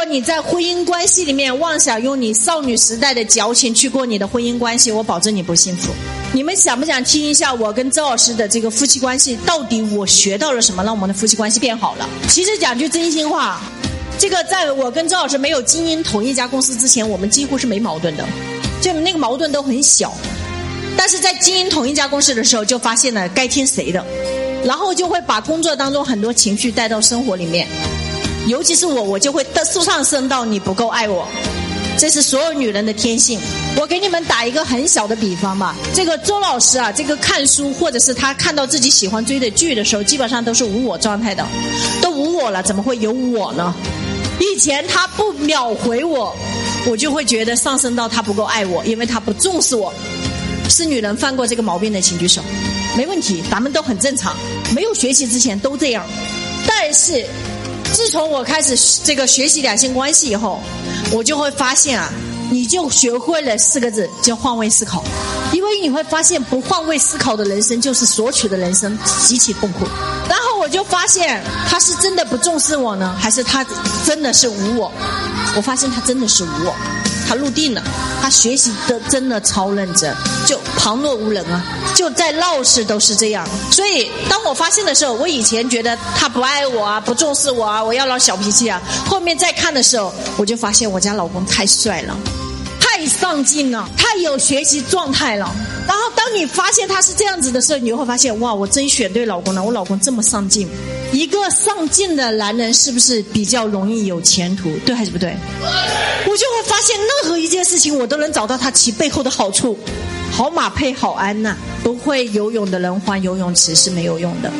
果你在婚姻关系里面妄想用你少女时代的矫情去过你的婚姻关系，我保证你不幸福。你们想不想听一下我跟周老师的这个夫妻关系？到底我学到了什么，让我们的夫妻关系变好了？其实讲句真心话，这个在我跟周老师没有经营同一家公司之前，我们几乎是没矛盾的，就那个矛盾都很小。但是在经营同一家公司的时候，就发现了该听谁的，然后就会把工作当中很多情绪带到生活里面，尤其是我，我就会的上升到你不够爱我。这是所有女人的天性。我给你们打一个很小的比方吧。这个周老师啊，这个看书或者是他看到自己喜欢追的剧的时候，基本上都是无我状态的，都无我了，怎么会有我呢？以前他不秒回我，我就会觉得上升到他不够爱我，因为他不重视我。是女人犯过这个毛病的，请举手。没问题，咱们都很正常。没有学习之前都这样，但是自从我开始这个学习两性关系以后。我就会发现啊，你就学会了四个字，叫换位思考。因为你会发现，不换位思考的人生就是索取的人生，极其痛苦。然后我就发现，他是真的不重视我呢，还是他真的是无我？我发现他真的是无我。他入定了，他学习的真的超认真，就旁若无人啊，就在闹市都是这样。所以当我发现的时候，我以前觉得他不爱我啊，不重视我啊，我要闹小脾气啊。后面再看的时候，我就发现我家老公太帅了，太上进了，太有学习状态了。然后当你发现他是这样子的时候，你就会发现哇，我真选对老公了，我老公这么上进。一个上进的男人是不是比较容易有前途？对还是不对？我就会发现任何一件事情，我都能找到他其背后的好处。好马配好鞍呐，不会游泳的人换游泳池是没有用的。